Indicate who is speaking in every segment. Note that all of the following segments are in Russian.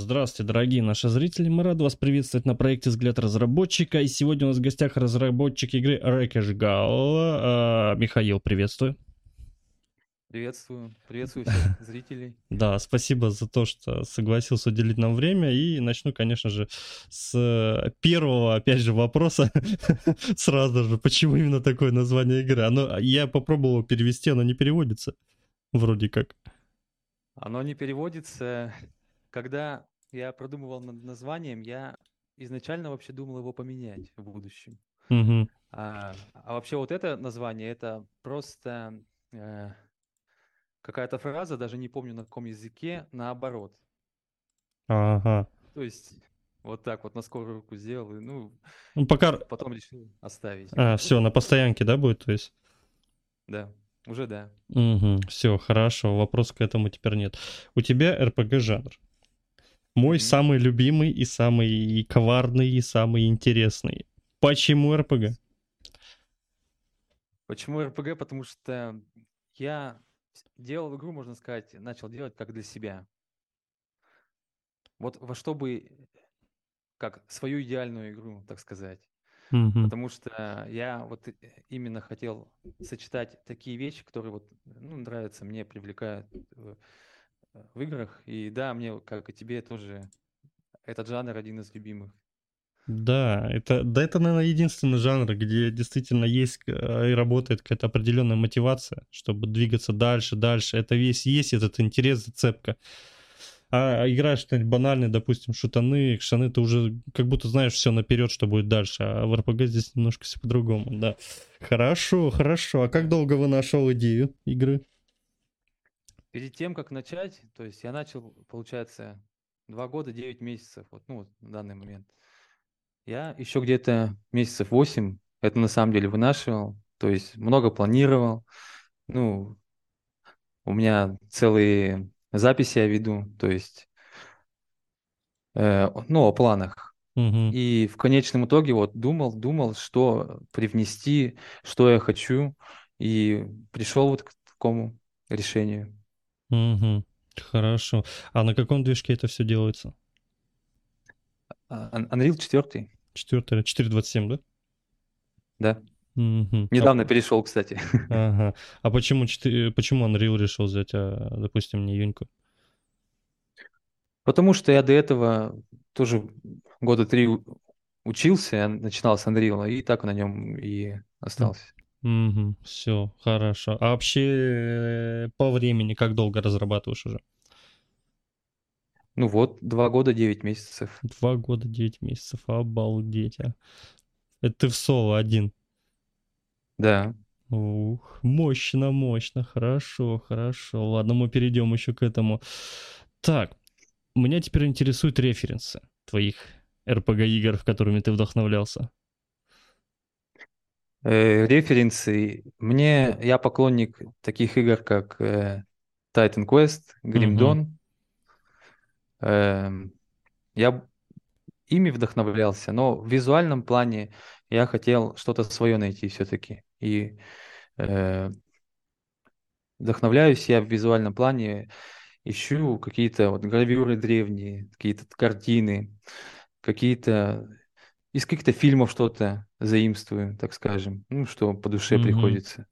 Speaker 1: Здравствуйте, дорогие наши зрители. Мы рады вас приветствовать на проекте «Взгляд разработчика». И сегодня у нас в гостях разработчик игры Рэкэш Гал. Михаил, приветствую.
Speaker 2: Приветствую. Приветствую всех зрителей.
Speaker 1: Да, спасибо за то, что согласился уделить нам время. И начну, конечно же, с первого, опять же, вопроса. Сразу же, почему именно такое название игры? Оно, я попробовал перевести, оно не переводится. Вроде как.
Speaker 2: Оно не переводится. Когда я продумывал над названием, я изначально вообще думал его поменять в будущем.
Speaker 1: Мгм.
Speaker 2: А, а вообще вот это название, это просто э, какая-то фраза, даже не помню на каком языке, наоборот.
Speaker 1: Ага.
Speaker 2: То есть вот так вот на скорую руку сделал, и, ну,
Speaker 1: Ну, пока...
Speaker 2: потом решил оставить.
Speaker 1: А, все, на постоянке, да, будет, то есть?
Speaker 2: Да, уже да.
Speaker 1: Угу, все, хорошо, вопрос к этому теперь нет. У тебя РПГ жанр. Мой самый любимый и самый коварный и самый интересный. Почему РПГ?
Speaker 2: Почему РПГ? Потому что я делал игру, можно сказать, начал делать как для себя. Вот во что бы, как свою идеальную игру, так сказать.
Speaker 1: Мгм.
Speaker 2: Потому что я вот именно хотел сочетать такие вещи, которые вот, ну, нравятся мне, привлекают э, в играх. И да, мне, как и тебе, тоже этот жанр один из любимых.
Speaker 1: Да, это, да, это, наверное, единственный жанр, где действительно есть э, и работает какая-то определенная мотивация, чтобы двигаться дальше, дальше. Это весь есть этот интерес, зацепка. А играешь что-нибудь банальное, допустим, шутаны, экшаны, ты уже как будто знаешь все наперед, что будет дальше. А в РПГ здесь немножко все по-другому, да. Хорошо, хорошо. А как долго вы нашел идею игры?
Speaker 2: Перед тем, как начать, то есть я начал, получается, два года, девять месяцев, вот, ну, на данный момент. Я еще где-то месяцев восемь это на самом деле вынашивал, то есть много планировал. Ну, у меня целые записи я веду, то есть, э, ну, о планах.
Speaker 1: Мгм.
Speaker 2: И в конечном итоге вот думал, думал, что привнести, что я хочу, и пришел вот к такому решению.
Speaker 1: Мгм. Хорошо. А на каком движке это все делается?
Speaker 2: А, Un- Unreal 4,
Speaker 1: Четвертый, 4.27, да?
Speaker 2: да.
Speaker 1: А-
Speaker 2: Недавно перешел, кстати.
Speaker 1: Ага. А почему, 4, почему Unreal решил взять, а, допустим, не Юньку?
Speaker 2: Потому что я до этого тоже года три учился, я начинал с Unreal, и так на нем и остался.
Speaker 1: Угу, все, хорошо. А вообще э, по времени как долго разрабатываешь уже?
Speaker 2: Ну вот, два года, девять месяцев.
Speaker 1: Два года, девять месяцев, обалдеть, а. Это ты в соло один.
Speaker 2: Да.
Speaker 1: Ух, мощно, мощно, хорошо, хорошо. Ладно, мы перейдем еще к этому. Так, меня теперь интересуют референсы твоих RPG-игр, которыми ты вдохновлялся.
Speaker 2: Э, референсы. Мне, я поклонник таких игр, как э, Titan Quest, Grim
Speaker 1: Мгм.
Speaker 2: Dawn. Эм, я ими вдохновлялся, но в визуальном плане я хотел что-то свое найти все-таки. И э, вдохновляюсь я в визуальном плане, ищу какие-то вот гравюры древние, какие-то картины, какие-то из каких-то фильмов что-то заимствую, так скажем, ну, что по душе
Speaker 1: Мгм.
Speaker 2: приходится.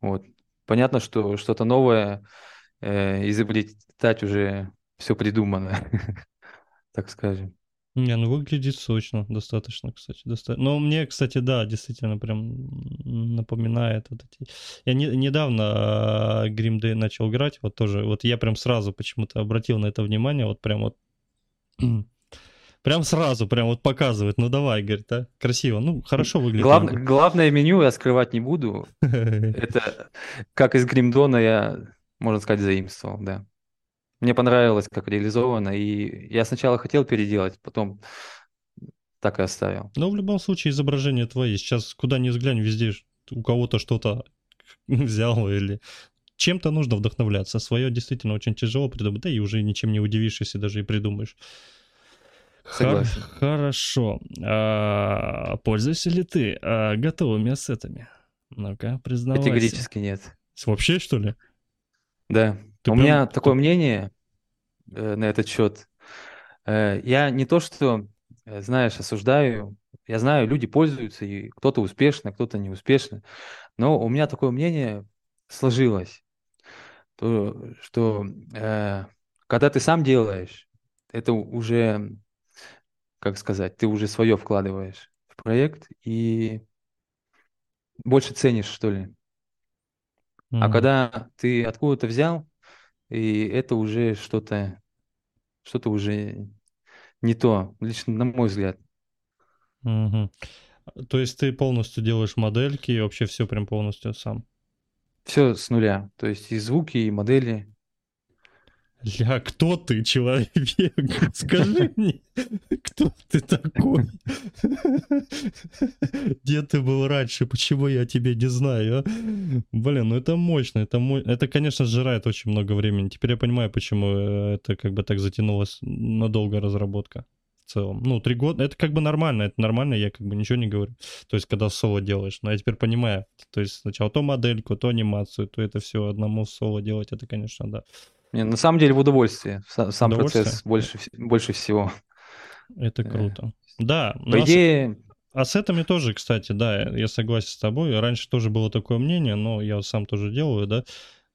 Speaker 2: Вот. Понятно, что что-то новое э, изобретать уже все придумано, так скажем.
Speaker 1: Не, ну выглядит сочно, достаточно, кстати. доста- Но мне, кстати, да, действительно прям напоминает вот эти... Я не- недавно Grim Day начал играть, вот тоже, вот я прям сразу почему-то обратил на это внимание, вот прям вот... Прям сразу, прям вот показывает, ну давай, говорит, а, красиво, ну хорошо выглядит.
Speaker 2: Глав- главное меню я скрывать не буду. Это как из Гримдона я, можно сказать, заимствовал, да. Мне понравилось, как реализовано, и я сначала хотел переделать, потом так и оставил.
Speaker 1: Но в любом случае изображение твои. Сейчас куда ни взглянь, везде у кого-то что-то взял или чем-то нужно вдохновляться. Свое действительно очень тяжело придумать, да и уже ничем не удивишь, если даже и придумаешь. Хор-. Хорошо. А, пользуешься ли ты а, готовыми ассетами? Ну-ка, признавайся.
Speaker 2: Категорически нет.
Speaker 1: Вообще, что ли?
Speaker 2: Да.
Speaker 1: Ты
Speaker 2: У
Speaker 1: прям-
Speaker 2: меня такое мнение э, на этот счет. Э, я не то, что, э, знаешь, осуждаю. Я знаю, люди пользуются, и кто-то успешно, кто-то не успешно. Но у меня такое мнение сложилось, то, что э, когда ты сам делаешь, это уже, как сказать, ты уже свое вкладываешь в проект и больше ценишь, что ли. А
Speaker 1: Мгм.
Speaker 2: когда ты откуда-то взял, и это уже что-то, что-то уже не то, лично на мой взгляд.
Speaker 1: Мгм. То есть ты полностью делаешь модельки и вообще все прям полностью сам?
Speaker 2: Все с нуля. То есть и звуки, и модели.
Speaker 1: Ля, кто ты, человек? Скажи мне, кто ты такой? Где ты был раньше? Почему я тебя не знаю, а? Блин, ну это мощно, это, мо... это, конечно, сжирает очень много времени. Теперь я понимаю, почему э, это как бы так затянулось надолго разработка в целом. Ну, три года, это как бы нормально, это нормально, я как бы ничего не говорю. То есть, когда соло делаешь. Но я теперь понимаю, то есть сначала то модельку, то анимацию, то это все одному соло делать, это, конечно, да.
Speaker 2: Не, на самом деле в удовольствие. Са- Сам
Speaker 1: Удовольствие?
Speaker 2: процесс больше, больше всего.
Speaker 1: Это
Speaker 2: Э,
Speaker 1: круто. Да,
Speaker 2: По
Speaker 1: а
Speaker 2: идее,
Speaker 1: а с этими тоже, кстати, да, я согласен с тобой. Раньше тоже было такое мнение, но я сам тоже делаю, да.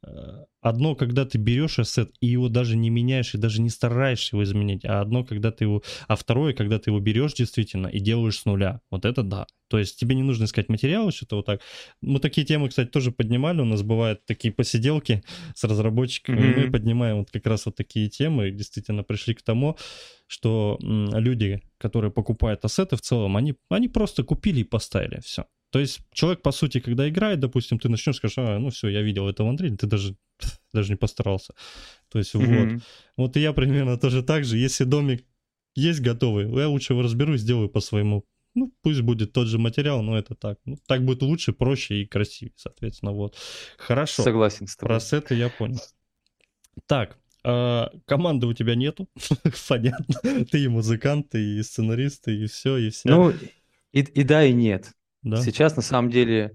Speaker 1: Э, Одно, когда ты берешь ассет и его даже не меняешь, и даже не стараешься его изменить, а одно, когда ты его... А второе, когда ты его берешь действительно и делаешь с нуля. Вот это да. То есть тебе не нужно искать материалы, что-то вот так. Мы такие темы, кстати, тоже поднимали. У нас бывают такие посиделки с разработчиками. и Мы поднимаем вот как раз вот такие темы. И действительно пришли к тому, что люди, которые покупают ассеты в целом, они, они просто купили и поставили, все. То есть человек, по сути, когда играет, допустим, ты начнешь, скажешь, а, ну все, я видел это в Unreal, ты даже, даже не постарался. То есть вот.
Speaker 2: Мгм.
Speaker 1: Вот и я примерно тоже так же. Если домик есть готовый, я лучше его разберу и сделаю по своему. Ну, пусть будет тот же материал, но это так. Ну, так будет лучше, проще и красивее, соответственно, вот. Хорошо.
Speaker 2: согласен с
Speaker 1: Про
Speaker 2: тобой.
Speaker 1: ассеты я понял. Так, а, команды у тебя нету, понятно. Ты и музыкант, и сценарист, и все, и вся.
Speaker 2: Ну, и, и да, и нет.
Speaker 1: Да?
Speaker 2: Сейчас, на самом деле,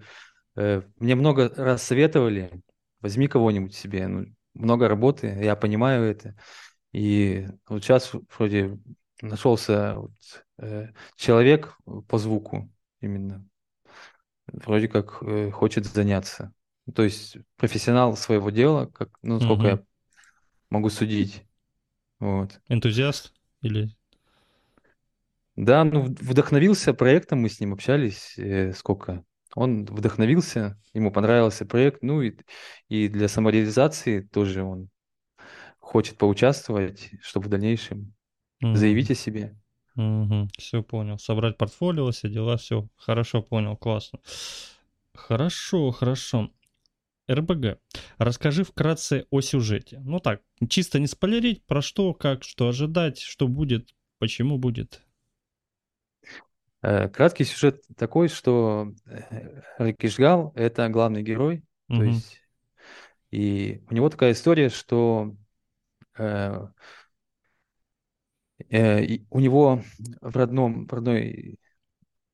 Speaker 2: э, мне много раз советовали, возьми кого-нибудь себе. Ну, много работы, я понимаю это. И вот сейчас вроде нашелся вот, э, человек по звуку именно. Вроде как э, хочет заняться. То есть профессионал своего дела, как, ну, сколько
Speaker 1: Мгм.
Speaker 2: я могу судить. Вот.
Speaker 1: Энтузиаст или...
Speaker 2: Да, ну вдохновился проектом, мы с ним общались, э, сколько. Он вдохновился, ему понравился проект, ну и, и для самореализации тоже он хочет поучаствовать, чтобы в дальнейшем заявить о себе.
Speaker 1: Все понял. Собрать портфолио, все дела, все. Хорошо понял, классно. Хорошо, хорошо. РБГ. Расскажи вкратце о сюжете. Ну так, чисто не спойлерить, про что, как, что ожидать, что будет, почему будет.
Speaker 2: Э, Краткий сюжет такой, что э, Ракишгал – это главный герой, то
Speaker 1: Мгм.
Speaker 2: есть и у него такая история, что э, э, у него в родном, в родной,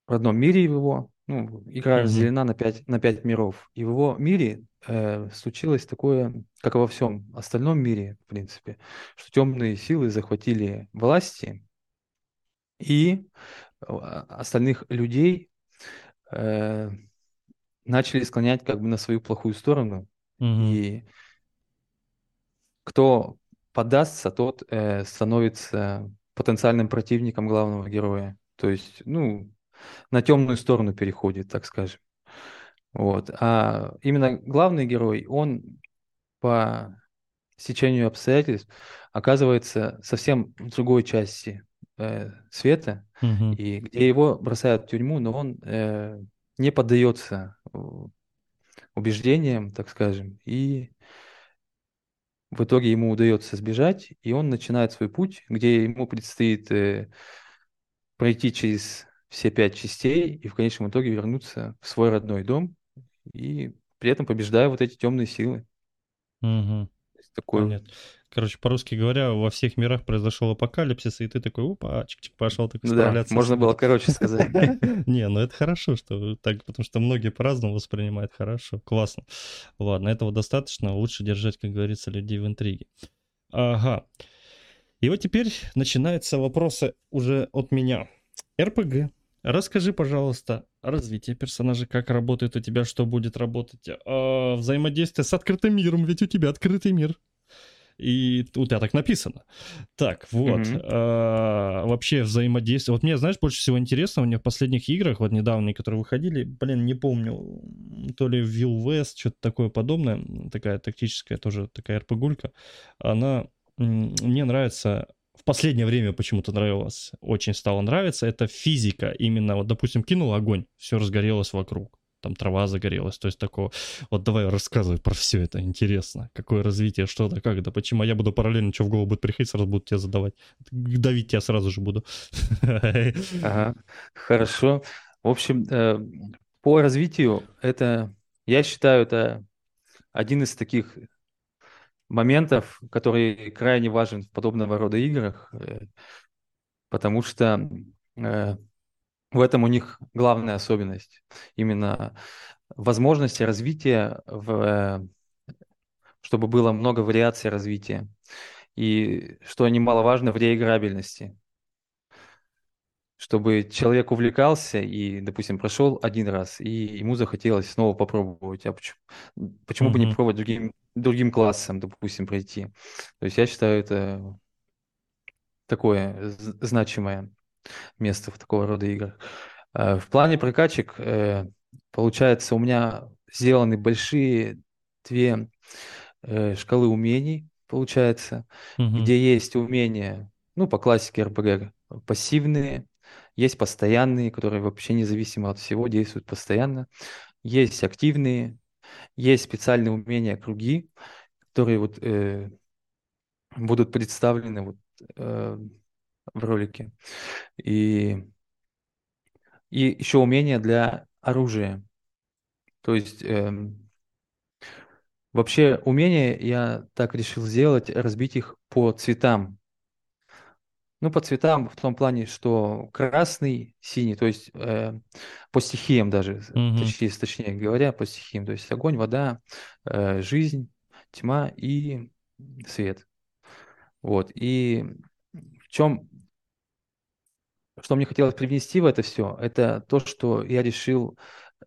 Speaker 2: в родном мире его, ну, игра
Speaker 1: Мгм.
Speaker 2: разделена на пять, на пять миров, и в его мире э, случилось такое, как и во всем остальном мире, в принципе, что темные силы захватили власти, и остальных людей э, начали склонять как бы на свою плохую сторону.
Speaker 1: Мгм.
Speaker 2: И кто поддастся, тот э, становится потенциальным противником главного героя. То есть, ну, на темную сторону переходит, так скажем. Вот. А именно главный герой, он по стечению обстоятельств оказывается совсем в другой части э, света,
Speaker 1: Мгм.
Speaker 2: и где его бросают в тюрьму, но он э, не поддается э, убеждениям, так скажем, и в итоге ему удается сбежать, и он начинает свой путь, где ему предстоит э, пройти через все пять частей и в конечном итоге вернуться в свой родной дом, и при этом побеждая вот эти темные силы.
Speaker 1: Мгм.
Speaker 2: Такой
Speaker 1: Понятно. Короче, по-русски говоря, во всех мирах произошел апокалипсис, и ты такой, опа, чик-чик, пошел такой
Speaker 2: Ну да,
Speaker 1: справляться.
Speaker 2: можно было короче сказать.
Speaker 1: Не, ну это хорошо, что так, потому что многие по-разному воспринимают. Хорошо, классно. Ладно, этого достаточно. Лучше держать, как говорится, людей в интриге. Ага. И вот теперь начинаются вопросы уже от меня. РПГ. Расскажи, пожалуйста, развитие персонажа, как работает у тебя, что будет работать, а, взаимодействие с открытым миром, ведь у тебя открытый мир. И у тебя так написано. Так, вот. Mm-hmm. А, вообще взаимодействие. Вот мне, знаешь, больше всего интересно, у меня в последних играх, вот недавние, которые выходили, блин, не помню, то ли Will West, что-то такое подобное, такая тактическая тоже такая РПГулька, она мне нравится в последнее время почему-то нравилось, очень стало нравиться, это физика. Именно, вот, допустим, кинул огонь, все разгорелось вокруг там трава загорелась, то есть такого. Вот давай рассказывай про все это, интересно. Какое развитие, что-то, как это, почему. я буду параллельно, что в голову будет приходить, сразу буду тебе задавать. Давить тебя сразу же буду.
Speaker 2: Ага, хорошо. В общем, э, по развитию это, я считаю, это один из таких моментов, который крайне важен в подобного рода играх, э, потому что э, в этом у них главная особенность. Именно возможности развития, в, чтобы было много вариаций развития. И, что немаловажно, в реиграбельности. Чтобы человек увлекался и, допустим, прошел один раз, и ему захотелось снова попробовать. А почему, почему mm-hmm. бы не пробовать другим, другим классом, допустим, пройти? То есть я считаю, это такое значимое место в такого рода играх. Э, в плане прокачек, э, получается, у меня сделаны большие две э, шкалы умений, получается, угу. где есть умения, ну, по классике РПГ, пассивные, есть постоянные, которые вообще независимо от всего действуют постоянно, есть активные, есть специальные умения круги, которые вот э, будут представлены вот э, в ролике. И, и еще умения для оружия. То есть эм, вообще умения я так решил сделать, разбить их по цветам. Ну, по цветам в том плане, что красный, синий, то есть э, по стихиям даже, mm-hmm. точнее, точнее говоря, по стихиям. То есть огонь, вода, э, жизнь, тьма и свет. Вот. И в чем что мне хотелось привнести в это все, это то, что я решил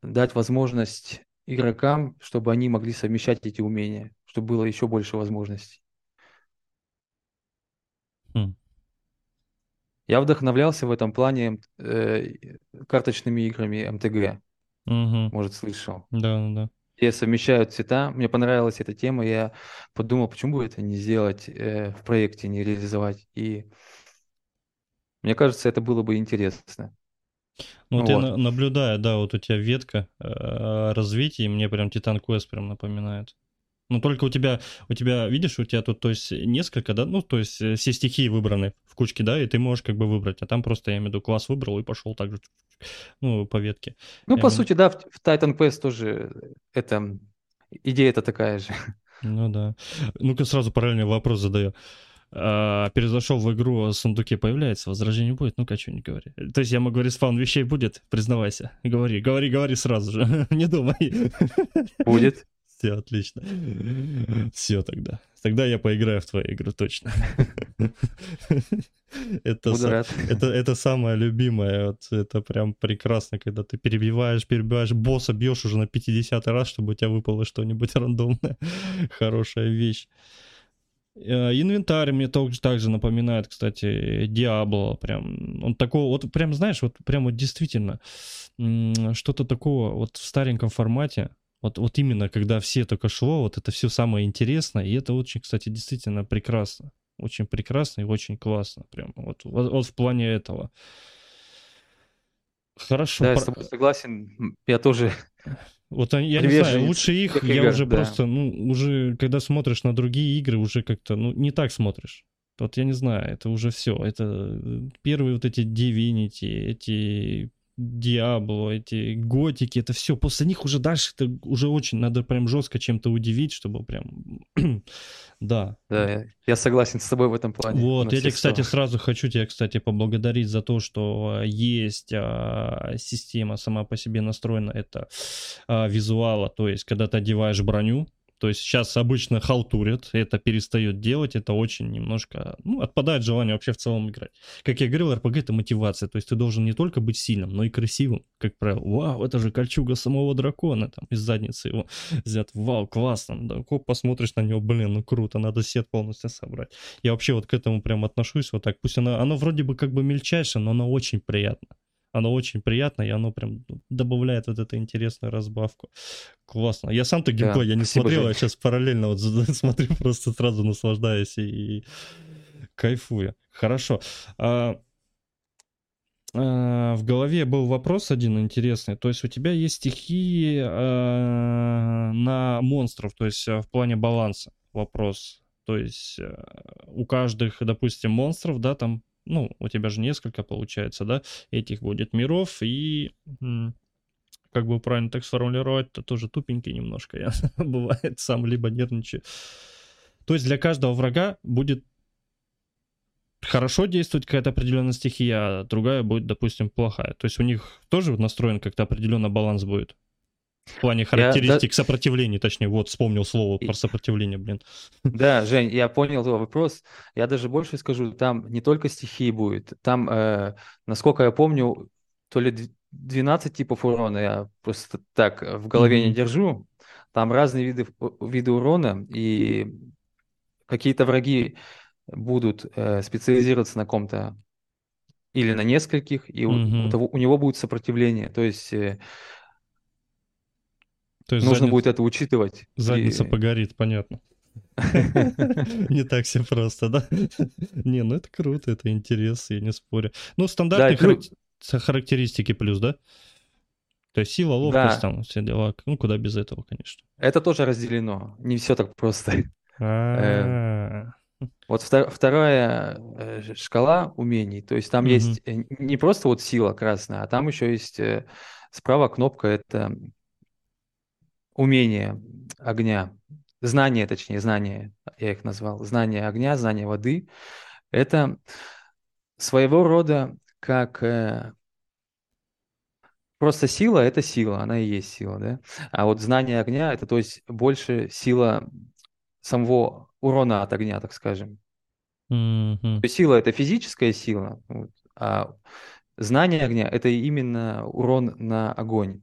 Speaker 2: дать возможность игрокам, чтобы они могли совмещать эти умения, чтобы было еще больше возможностей. Mm. Я вдохновлялся в этом плане э, карточными играми МТГ. Mm-hmm. Может, слышал.
Speaker 1: Да, да, да.
Speaker 2: Где совмещают цвета. Мне понравилась эта тема. Я подумал, почему бы это не сделать э, в проекте, не реализовать. И мне кажется, это было бы интересно.
Speaker 1: Ну, вот, вот. я наблюдаю, да, вот у тебя ветка э, развития, и мне прям Титан Квест прям напоминает. Ну, только у тебя, у тебя, видишь, у тебя тут, то есть, несколько, да, ну, то есть, э, все стихии выбраны в кучке, да, и ты можешь как бы выбрать, а там просто, я имею в виду, класс выбрал и пошел так же, ну, по ветке.
Speaker 2: Ну, я по имею... сути, да, в, в Titan Quest тоже это, идея-то такая же.
Speaker 1: Ну, да. Ну-ка, сразу параллельный вопрос задаю э, перезашел в игру, а сундуке появляется, возражений будет, ну-ка, что-нибудь говори. То есть я могу респаун вещей будет, признавайся. Говори, говори, говори сразу же, не думай.
Speaker 2: Будет.
Speaker 1: Все, отлично. Все тогда. Тогда я поиграю в твою игру, точно. Это, са- это, это самое любимое. Вот, это прям прекрасно, когда ты перебиваешь, перебиваешь босса, бьешь уже на 50 раз, чтобы у тебя выпало что-нибудь рандомное. Хорошая вещь. Э, инвентарь мне также, также напоминает, кстати, Диабло. Прям, он такого, вот прям, знаешь, вот прям вот действительно что-то такого вот в стареньком формате. Вот, вот именно, когда все только шло, вот это все самое интересное. И это очень, кстати, действительно прекрасно. Очень прекрасно и очень классно. Прям вот, вот, вот в плане этого.
Speaker 2: Хорошо. Да, я с тобой согласен. Я тоже
Speaker 1: вот они, я не знаю, лучше их, я игр, уже да. просто, ну, уже, когда смотришь на другие игры, уже как-то, ну, не так смотришь. Вот я не знаю, это уже все. Это э, первые вот эти Divinity, эти Диабло, эти готики, это все. После них уже дальше это уже очень надо прям жестко чем-то удивить, чтобы прям... да.
Speaker 2: Да, я согласен с тобой в этом плане.
Speaker 1: Вот, я тебе, кстати, сразу хочу тебя, кстати, поблагодарить за то, что а, есть а, система сама по себе настроена, это а, визуала, то есть, когда ты одеваешь броню, То есть сейчас обычно халтурят, это перестает делать, это очень немножко, ну, отпадает желание вообще в целом играть. Как я говорил, РПГ это мотивация, то есть ты должен не только быть сильным, но и красивым, как правило. Вау, это же кольчуга самого дракона, там, из задницы его взят. Вау, классно. Да, коп, посмотришь на него, блин, ну круто, надо сет полностью собрать. Я вообще вот к этому прям отношусь вот так. Пусть оно, оно вроде бы как бы мельчайшее, но оно очень приятно оно очень приятно, и оно прям добавляет вот эту интересную разбавку. Классно. Я сам-то геймплей, да, я не смотрел, я сейчас параллельно вот смотрю, просто сразу наслаждаюсь и, и кайфую. Хорошо. А, а, в голове был вопрос один интересный. То есть у тебя есть стихии а, на монстров, то есть в плане баланса вопрос. То есть у каждых, допустим, монстров, да, там ну, у тебя же несколько получается, да, этих будет миров, и как бы правильно так сформулировать, то тоже тупенький немножко я бывает сам, либо нервничаю. То есть для каждого врага будет хорошо действовать какая-то определенная стихия, а другая будет, допустим, плохая. То есть у них тоже настроен как-то определенно баланс будет. В плане характеристик я, сопротивления, точнее, вот вспомнил слово про сопротивление, блин.
Speaker 2: Да, Жень, я понял твой вопрос. Я даже больше скажу, там не только стихии будет, там, э, насколько я помню, то ли 12 типов урона, я просто так в голове mm-hmm. не держу. Там разные виды, виды урона, и какие-то враги будут э, специализироваться на ком-то или на нескольких, и mm-hmm. у, у, того, у него будет сопротивление. То есть э, то есть Нужно задница, будет это учитывать.
Speaker 1: Задница и... погорит, понятно. Не так все просто, да? Не, ну это круто, это интересно, я не спорю. Ну, стандартные характеристики плюс, да? То есть сила, ловкость, там все дела. Ну, куда без этого, конечно.
Speaker 2: Это тоже разделено. Не все так просто. А. Э, вот вторая э, шкала умений. То есть там есть э, не просто вот сила красная, а там еще есть справа кнопка это умение огня, знание, точнее, знание, я их назвал, знание огня, знание воды, это своего рода как э, просто сила, это сила, она и есть сила, да. А вот знание огня, это то есть больше сила самого урона от огня, так скажем. Mm-hmm. То есть сила это физическая сила, вот, а знание огня это именно урон на огонь.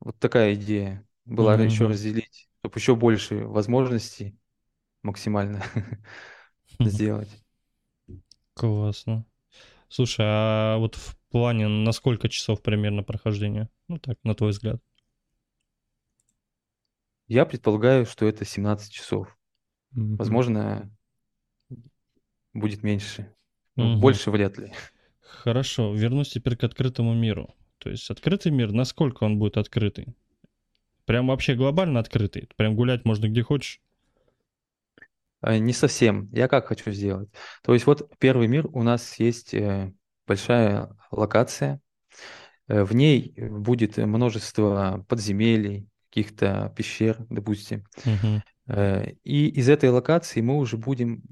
Speaker 2: Вот такая идея была mm-hmm. еще разделить, чтобы еще больше возможностей максимально сделать.
Speaker 1: Классно. Слушай, а вот в плане на сколько часов примерно прохождения? Ну так, на твой взгляд.
Speaker 2: Я предполагаю, что это 17 часов. Mm-hmm. Возможно, будет меньше. Mm-hmm. Больше вряд ли.
Speaker 1: Хорошо, вернусь теперь к открытому миру. То есть открытый мир, насколько он будет открытый? Прям вообще глобально открытый? Прям гулять можно где хочешь?
Speaker 2: А, не совсем. Я как хочу сделать. То есть вот первый мир у нас есть э, большая локация. Э, в ней будет множество подземелий, каких-то пещер, допустим. Угу. И из этой локации мы уже будем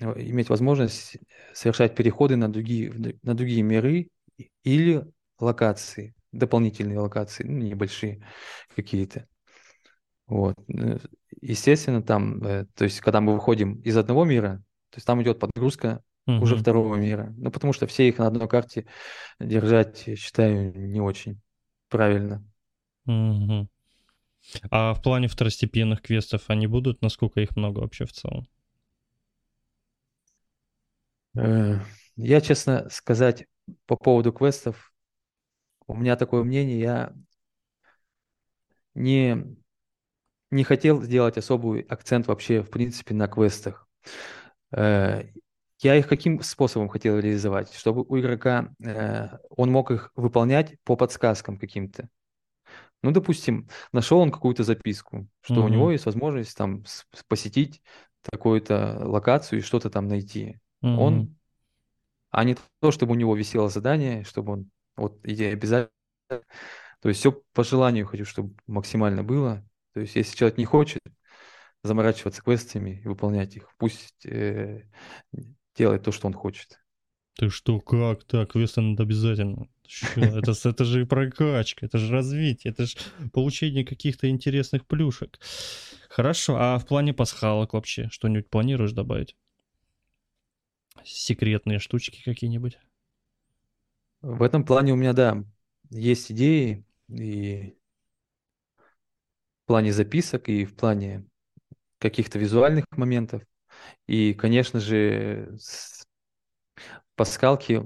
Speaker 2: иметь возможность совершать переходы на другие, на другие миры или локации, дополнительные локации, ну, небольшие какие-то. Вот. Э, естественно, там, э, то есть, когда мы выходим из одного мира, то есть там идет подгрузка угу. уже второго мира. Ну, потому что все их на одной карте держать, я считаю, не очень правильно.
Speaker 1: Угу. А в плане второстепенных квестов они будут? Насколько их много вообще в целом?
Speaker 2: Э, я, честно сказать, по поводу квестов у меня такое мнение, я не, не хотел сделать особый акцент вообще, в принципе, на квестах. Э, я их каким способом хотел реализовать? Чтобы у игрока э, он мог их выполнять по подсказкам каким-то. Ну, допустим, нашел он какую-то записку, что mm-hmm. у него есть возможность там посетить такую-то локацию и что-то там найти. Mm-hmm. Он, а не то, чтобы у него висело задание, чтобы он вот идея обязательно. То есть все по желанию хочу, чтобы максимально было. То есть если человек не хочет заморачиваться квестами и выполнять их, пусть э, делает то, что он хочет.
Speaker 1: Ты что, как так? Квесты надо обязательно. Это, это же прокачка, это же развитие, это же получение каких-то интересных плюшек. Хорошо, а в плане пасхалок вообще что-нибудь планируешь добавить? Секретные штучки какие-нибудь?
Speaker 2: В этом плане у меня, да, есть идеи и в плане записок, и в плане каких-то визуальных моментов. И, конечно же, пасхалки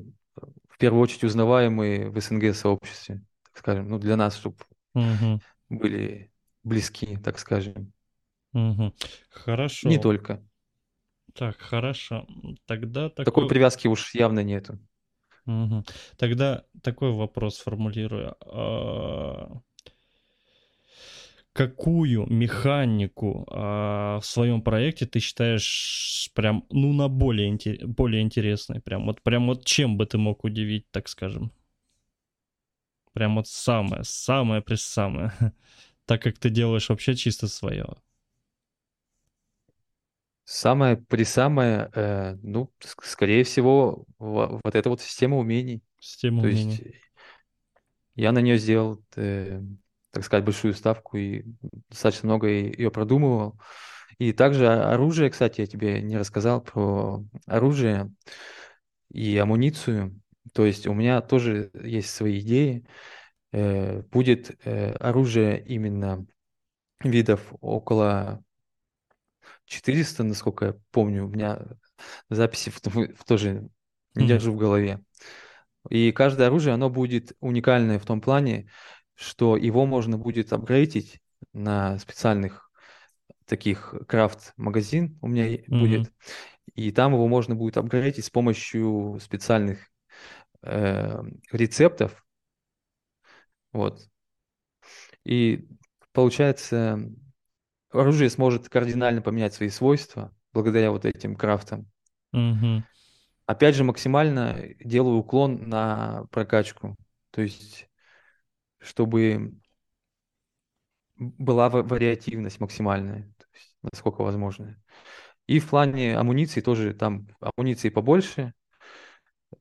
Speaker 2: в первую очередь узнаваемые в СНГ сообществе, так скажем, ну для нас, чтобы угу. были близки, так скажем.
Speaker 1: Угу. Хорошо.
Speaker 2: Не только.
Speaker 1: Так, хорошо. Тогда такой...
Speaker 2: такой привязки уж явно нету.
Speaker 1: Угу. Тогда такой вопрос формулирую. А, какую механику а, в своем проекте ты считаешь прям, ну, на более, более интересной? Прям вот, прям вот чем бы ты мог удивить, так скажем? Прям вот самое, самое при самое. так как ты делаешь вообще чисто свое.
Speaker 2: Самое при самое, э, ну, скорее всего, вот эта вот система умений.
Speaker 1: Система
Speaker 2: То
Speaker 1: умений.
Speaker 2: есть я на нее сделал, э, так сказать, большую ставку и достаточно много ее продумывал. И также оружие, кстати, я тебе не рассказал про оружие и амуницию. То есть у меня тоже есть свои идеи. Э, будет э, оружие именно видов около 400, насколько я помню, у меня записи в, в тоже не держу в голове. И каждое оружие, оно будет уникальное в том плане, что его можно будет апгрейдить на специальных таких крафт-магазин у меня mm-hmm. будет. И там его можно будет апгрейдить с помощью специальных э, рецептов. Вот. И получается, оружие сможет кардинально поменять свои свойства благодаря вот этим крафтам.
Speaker 1: Угу.
Speaker 2: Опять же, максимально делаю уклон на прокачку. То есть, чтобы была вариативность максимальная, есть, насколько возможно. И в плане амуниции тоже, там амуниции побольше,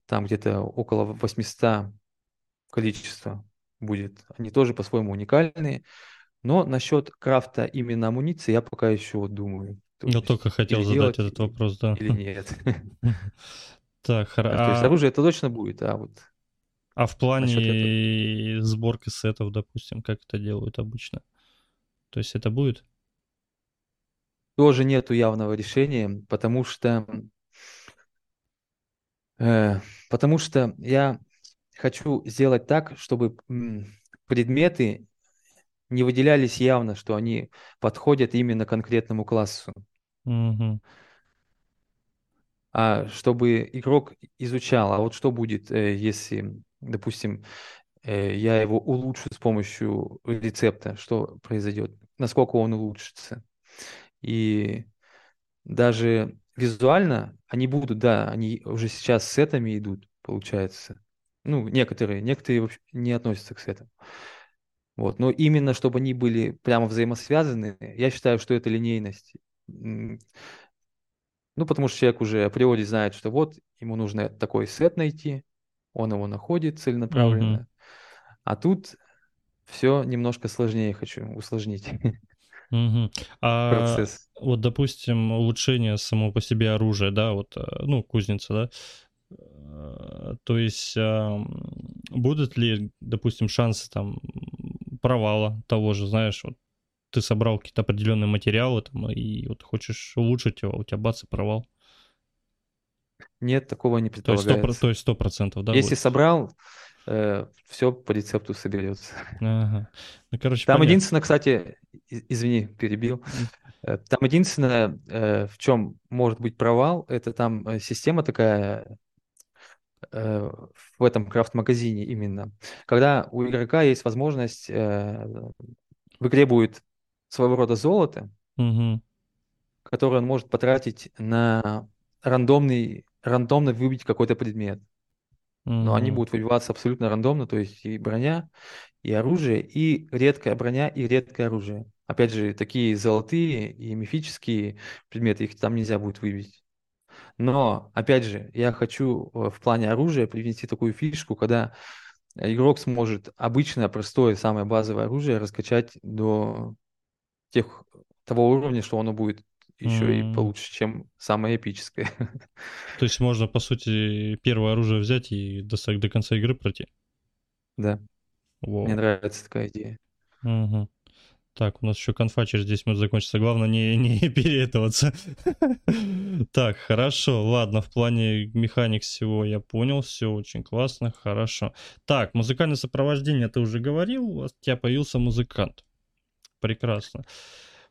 Speaker 2: там где-то около 800 количества будет. Они тоже по-своему уникальные. Но насчет крафта именно амуниции я пока еще думаю.
Speaker 1: Я только хотел задать этот вопрос, да.
Speaker 2: Или нет.
Speaker 1: Так,
Speaker 2: хорошо. То есть а оружие это точно будет, а вот...
Speaker 1: А в плане сборки сетов, допустим, как это делают обычно? То есть это будет?
Speaker 2: Тоже нету явного решения, потому что... Э, потому что я хочу сделать так, чтобы предметы не выделялись явно, что они подходят именно конкретному классу.
Speaker 1: Угу.
Speaker 2: А чтобы игрок изучал, а вот что будет, э, если, допустим, э, я его улучшу с помощью рецепта, что произойдет, насколько он улучшится. И даже визуально они будут, да, они уже сейчас с сетами идут, получается. Ну, некоторые, некоторые вообще не относятся к сетам. Вот. Но именно чтобы они были прямо взаимосвязаны, я считаю, что это линейность. Ну, потому что человек уже априори знает, что вот ему нужно такой сет найти, он его находит целенаправленно. Mm-hmm. А тут все немножко сложнее хочу усложнить.
Speaker 1: Угу. А процесс. Вот, допустим, улучшение само по себе оружия, да, вот, э, ну, кузница, да, э, то есть будут ли, допустим, шансы там провала того же, знаешь, вот ты собрал какие-то определенные материалы там, и вот хочешь улучшить его, у тебя бац и провал.
Speaker 2: Нет, такого не предполагается.
Speaker 1: То есть сто процентов, да?
Speaker 2: Если будет? собрал, э, все по рецепту соберется.
Speaker 1: Ага. Ну, короче,
Speaker 2: Там понятно. единственное, кстати, извини, перебил. Э, там единственное, э, в чем может быть провал, это там э, система такая в этом крафт-магазине именно, когда у игрока есть возможность, э, в игре будет своего рода золото,
Speaker 1: угу.
Speaker 2: которое он может потратить на рандомный, рандомно выбить какой-то предмет. Угу. Но они будут выбиваться абсолютно рандомно, то есть и броня, и оружие, и редкая броня, и редкое оружие. Опять же, такие золотые и мифические предметы, их там нельзя будет выбить. Но, опять же, я хочу э, в плане оружия привнести такую фишку, когда игрок сможет обычное, простое, самое базовое оружие раскачать до тех, того уровня, что оно будет еще mm. и получше, чем самое эпическое.
Speaker 1: То есть можно, по сути, первое оружие взять и до, до конца игры пройти?
Speaker 2: Да. Wow. Мне нравится такая идея.
Speaker 1: Угу. Так, у нас еще конфа через 10 минут закончится. Главное не, не переэтоваться. так, хорошо. Ладно, в плане механик всего я понял. Все очень классно, хорошо. Так, музыкальное сопровождение ты уже говорил. У тебя появился музыкант. Прекрасно.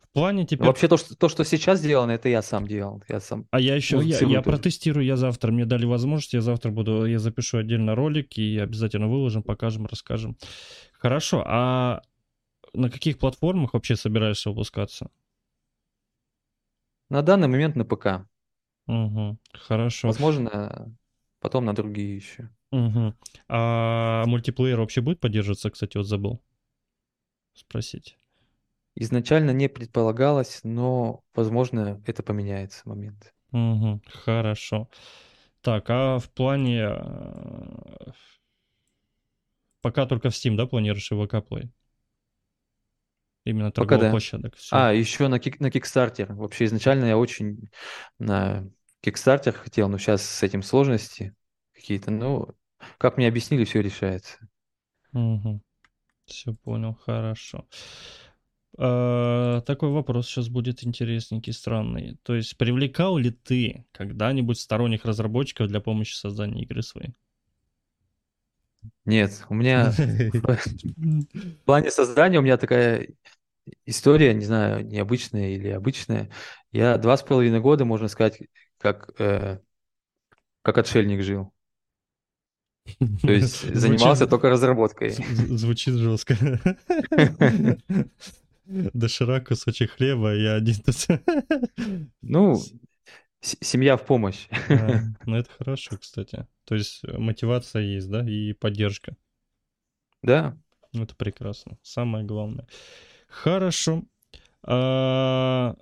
Speaker 1: В плане теперь...
Speaker 2: Вообще то что, то, что сейчас сделано, это я сам делал. Я сам...
Speaker 1: А я еще, я, я протестирую, я завтра, мне дали возможность, я завтра буду, я запишу отдельно ролик и обязательно выложим, покажем, расскажем. Хорошо, а на каких платформах вообще собираешься выпускаться?
Speaker 2: На данный момент на ПК.
Speaker 1: Угу, хорошо.
Speaker 2: Возможно, потом на другие еще.
Speaker 1: Угу. А мультиплеер вообще будет поддерживаться, кстати, вот забыл спросить.
Speaker 2: Изначально не предполагалось, но, возможно, это поменяется момент.
Speaker 1: Угу, хорошо. Так, а в плане... Э, пока только в Steam, да, планируешь его каплей? Именно торговых да. площадок.
Speaker 2: Все. А, еще на, кик, на Kickstarter. Вообще изначально я очень на Kickstarter хотел, но сейчас с этим сложности какие-то. Ну, как мне объяснили, все решается.
Speaker 1: Угу. Все понял, хорошо. А, такой вопрос сейчас будет интересненький, странный. То есть привлекал ли ты когда-нибудь сторонних разработчиков для помощи в создании игры своей?
Speaker 2: Нет, у меня в плане создания у меня такая история, не знаю, необычная или обычная. Я два с половиной года, можно сказать, как, э, как отшельник жил. То есть занимался только разработкой.
Speaker 1: Звучит жестко. Доширак, кусочек хлеба, я один
Speaker 2: Ну, семья в помощь.
Speaker 1: ну, это хорошо, кстати. То есть мотивация есть, да, и поддержка.
Speaker 2: Да.
Speaker 1: Ну, это прекрасно. Самое главное. Хорошо. А,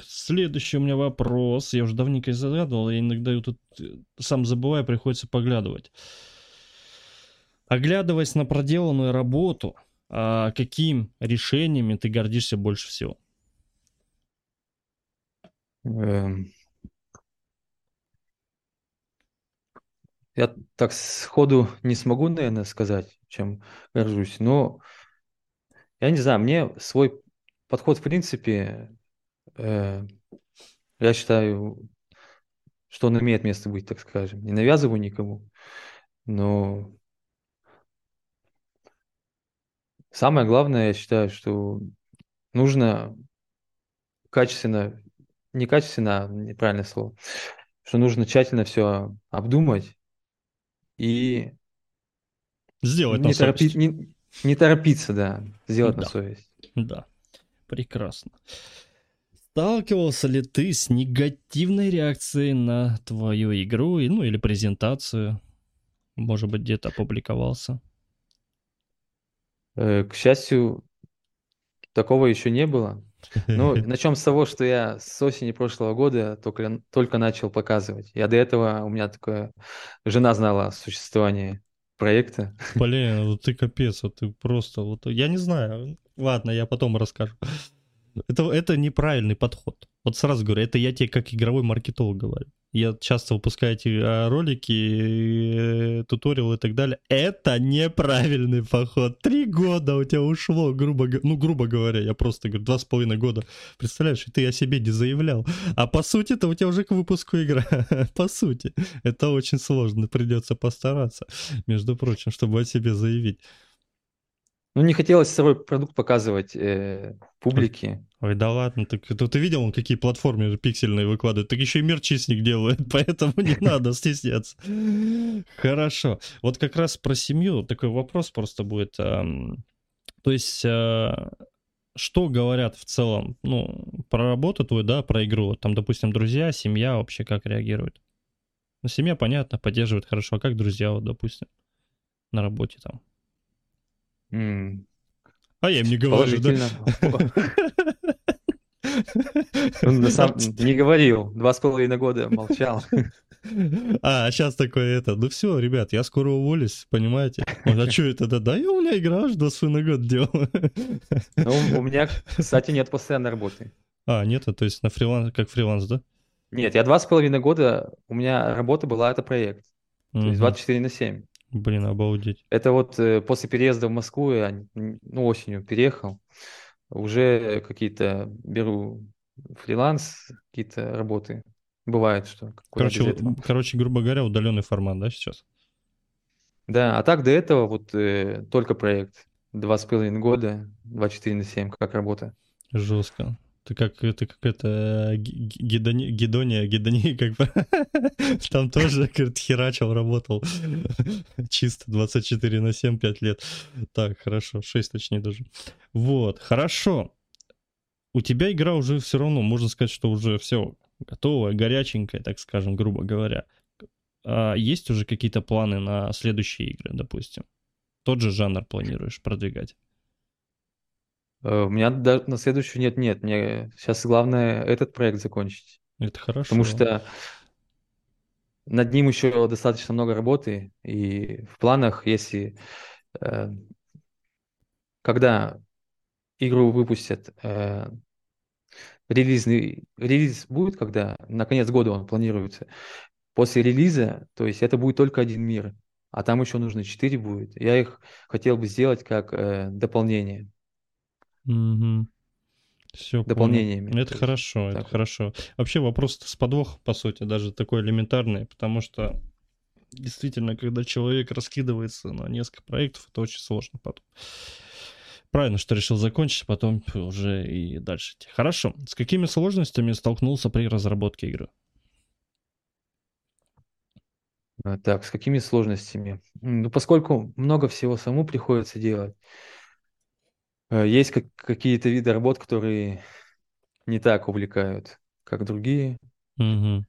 Speaker 1: следующий у меня вопрос. Я уже давненько загадывал, я иногда тут э, сам забываю, приходится поглядывать. Оглядываясь на проделанную работу, а каким решениями ты гордишься больше всего?
Speaker 2: Эм. Я так сходу не смогу, наверное, сказать, чем горжусь, но я не знаю, мне свой подход, в принципе, э, я считаю, что он имеет место быть, так скажем. Не навязываю никому, но самое главное, я считаю, что нужно качественно, не качественно, а неправильное слово, что нужно тщательно все обдумать и
Speaker 1: сделать не, торопи,
Speaker 2: не, не торопиться, да, сделать да. на совесть.
Speaker 1: Да, прекрасно. Сталкивался ли ты с негативной реакцией на твою игру, ну или презентацию? Может быть, где-то опубликовался?
Speaker 2: Э, к счастью, такого еще не было. Ну, начнем с того, что я с осени прошлого года только, только начал показывать. Я до этого, у меня такое, жена знала о существовании проекта.
Speaker 1: Блин, ну ты капец, вот ты просто, вот я не знаю. Ладно, я потом расскажу. Это, это неправильный подход. Вот сразу говорю, это я тебе как игровой маркетолог говорю. Я часто выпускаю эти а, ролики, э, туториалы и так далее. Это неправильный подход. Три года у тебя ушло, грубо, ну, грубо говоря, я просто говорю, два с половиной года. Представляешь, ты о себе не заявлял. А по сути это у тебя уже к выпуску игра. по сути. Это очень сложно, придется постараться, между прочим, чтобы о себе заявить.
Speaker 2: Ну, не хотелось свой продукт показывать э, публике.
Speaker 1: Ой, да ладно, так то ты видел, он какие платформы пиксельные выкладывает, так еще и мерчи с них делает, поэтому не надо стесняться. Хорошо. Вот как раз про семью такой вопрос просто будет. То есть, а, что говорят в целом, ну, про работу твою, да, про игру, там, допустим, друзья, семья вообще как реагирует? Ну, семья, понятно, поддерживает хорошо, а как друзья, вот, допустим, на работе там?
Speaker 2: Mm.
Speaker 1: А я им не говорю, да?
Speaker 2: Он на самом не говорил. Два с половиной года молчал.
Speaker 1: А, сейчас такое это, ну все, ребят, я скоро уволюсь, понимаете? Он, а что это, да, да, я у меня игра аж до свой год делаю.
Speaker 2: Ну, у меня, кстати, нет постоянной работы.
Speaker 1: А, нет, то есть на фриланс, как фриланс, да?
Speaker 2: Нет, я два с половиной года, у меня работа была, это проект. То есть 24 на 7.
Speaker 1: Блин, обалдеть.
Speaker 2: Это вот э, после переезда в Москву, я ну, осенью переехал, уже какие-то беру фриланс, какие-то работы. Бывает, что...
Speaker 1: Короче, короче, грубо говоря, удаленный формат, да, сейчас?
Speaker 2: Да, а так до этого вот э, только проект. Два с половиной года, 24 на 7, как работа.
Speaker 1: Жестко. Ты как, ты как это гидония, гидония, гидония, как бы. Там тоже, говорит, херачил, работал. Чисто 24 на 7, 5 лет. Так, хорошо, 6 точнее даже. Вот, хорошо. У тебя игра уже все равно, можно сказать, что уже все готовая, горяченькая, так скажем, грубо говоря. А есть уже какие-то планы на следующие игры, допустим? Тот же жанр планируешь продвигать?
Speaker 2: Э, у меня на следующую нет, нет. Мне сейчас главное этот проект закончить.
Speaker 1: Это хорошо.
Speaker 2: Потому что над ним еще достаточно много работы, и в планах, если э, когда игру выпустят, э, релизный релиз будет, когда на конец года он планируется. После релиза, то есть это будет только один мир, а там еще нужно четыре будет. Я их хотел бы сделать как э, дополнение.
Speaker 1: Угу. Все
Speaker 2: дополнениями.
Speaker 1: Понял. Это хорошо, это хорошо. Вообще вопрос с подвох, по сути, даже такой элементарный, потому что действительно, когда человек раскидывается на несколько проектов, это очень сложно потом. Правильно, что решил закончить, потом уже и дальше. Хорошо. С какими сложностями столкнулся при разработке игры?
Speaker 2: А, так, с какими сложностями? Ну, поскольку много всего саму приходится делать, есть как, какие-то виды работ, которые не так увлекают, как другие.
Speaker 1: Угу.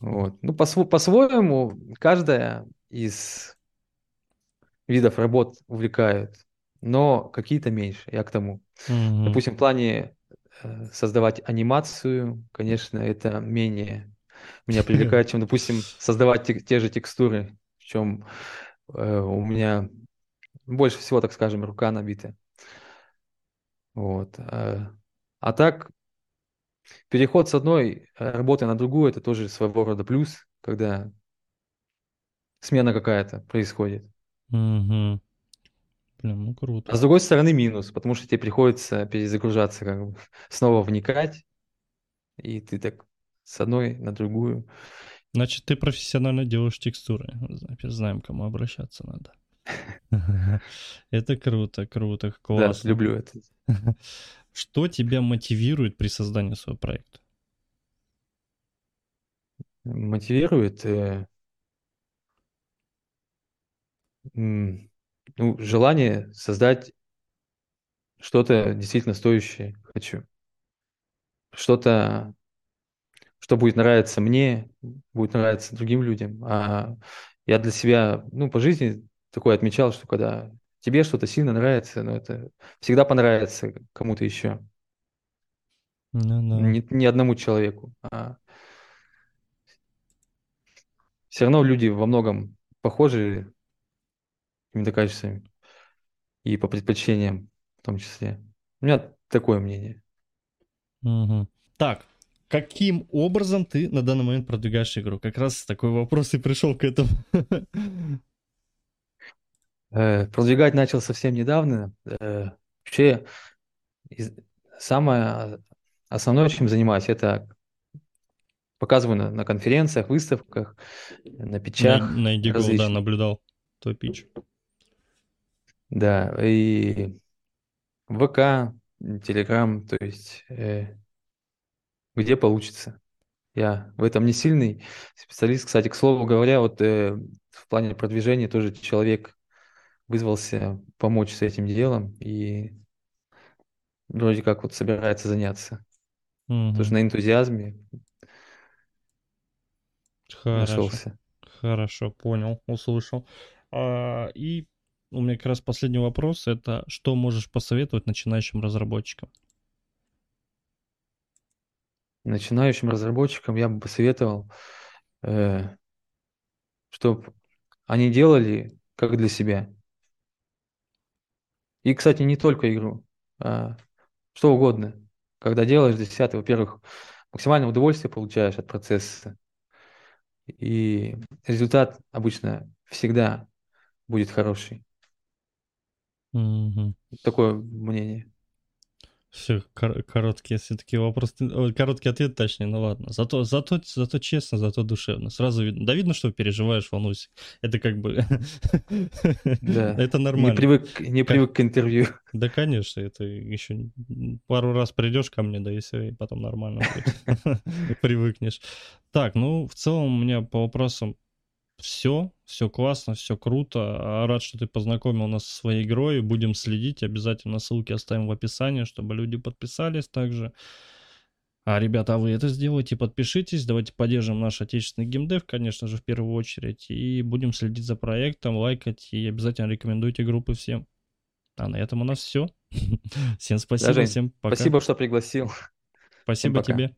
Speaker 2: Вот. Ну, по- по-своему, каждая из видов работ увлекает, но какие-то меньше, я к тому.
Speaker 1: Угу.
Speaker 2: Допустим, в плане э, создавать анимацию, конечно, это менее меня привлекает, чем, допустим, создавать те, те же текстуры, в чем э, у меня больше всего, так скажем, рука набита. Вот. А, а так, переход с одной работы на другую, это тоже своего рода плюс, когда смена какая-то происходит.
Speaker 1: Угу. Блин, ну круто.
Speaker 2: А с другой стороны минус, потому что тебе приходится перезагружаться, как бы снова вникать, и ты так с одной на другую.
Speaker 1: Значит, ты профессионально делаешь текстуры. Знаем, кому обращаться надо. Это круто, круто, классно.
Speaker 2: Да, люблю это.
Speaker 1: Что тебя мотивирует при создании своего проекта?
Speaker 2: Мотивирует э, ну, желание создать что-то действительно стоящее хочу. Что-то, что будет нравиться мне, будет нравиться другим людям. А я для себя, ну, по жизни такое отмечал, что когда тебе что-то сильно нравится, но это всегда понравится кому-то еще.
Speaker 1: Ну, да.
Speaker 2: не, не одному человеку. А все равно люди во многом похожи, мне кажется, и по предпочтениям в том числе. У меня такое мнение.
Speaker 1: Угу. Так, каким образом ты на данный момент продвигаешь игру? Как раз такой вопрос и пришел к этому.
Speaker 2: Э, продвигать начал совсем недавно. Э, вообще, самое основное, чем занимаюсь, это показываю на, на конференциях, выставках, на печах. На,
Speaker 1: на Indigo, да, наблюдал твой пич.
Speaker 2: Да, и ВК, Телеграм, то есть э, где получится. Я в этом не сильный специалист. Кстати, к слову говоря, вот э, в плане продвижения тоже человек вызвался помочь с этим делом и вроде как вот собирается заняться.
Speaker 1: Угу.
Speaker 2: Тоже на энтузиазме
Speaker 1: Хорошо. нашелся. Хорошо, понял, услышал. А, и у меня как раз последний вопрос. Это что можешь посоветовать начинающим разработчикам?
Speaker 2: Начинающим разработчикам я бы посоветовал э, чтобы они делали как для себя. И, кстати, не только игру, а что угодно. Когда делаешь себя, ты, во-первых, максимальное удовольствие получаешь от процесса. И результат обычно всегда будет хороший.
Speaker 1: Мгм.
Speaker 2: Такое мнение.
Speaker 1: Все, короткие все-таки вопросы, короткий ответ точнее, ну ладно. Зато, зато, зато честно, зато душевно. Сразу видно. Да видно, что переживаешь, волнуешься. Это как бы...
Speaker 2: Да.
Speaker 1: Это
Speaker 2: Не
Speaker 1: нормально.
Speaker 2: привык, не привык к интервью.
Speaker 1: Да, конечно, это еще пару раз придешь ко мне, да и все, и потом нормально будет. Привыкнешь. Так, ну, в целом у меня по вопросам все, все классно, все круто. Рад, что ты познакомил нас со своей игрой. Будем следить. Обязательно ссылки оставим в описании, чтобы люди подписались также. А, ребята, а вы это сделайте, подпишитесь, давайте поддержим наш отечественный геймдев, конечно же, в первую очередь, и будем следить за проектом, лайкать, и обязательно рекомендуйте группы всем. А на этом у нас все. Всем спасибо,
Speaker 2: Да, Жень,
Speaker 1: всем пока.
Speaker 2: спасибо, что пригласил.
Speaker 1: Спасибо тебе.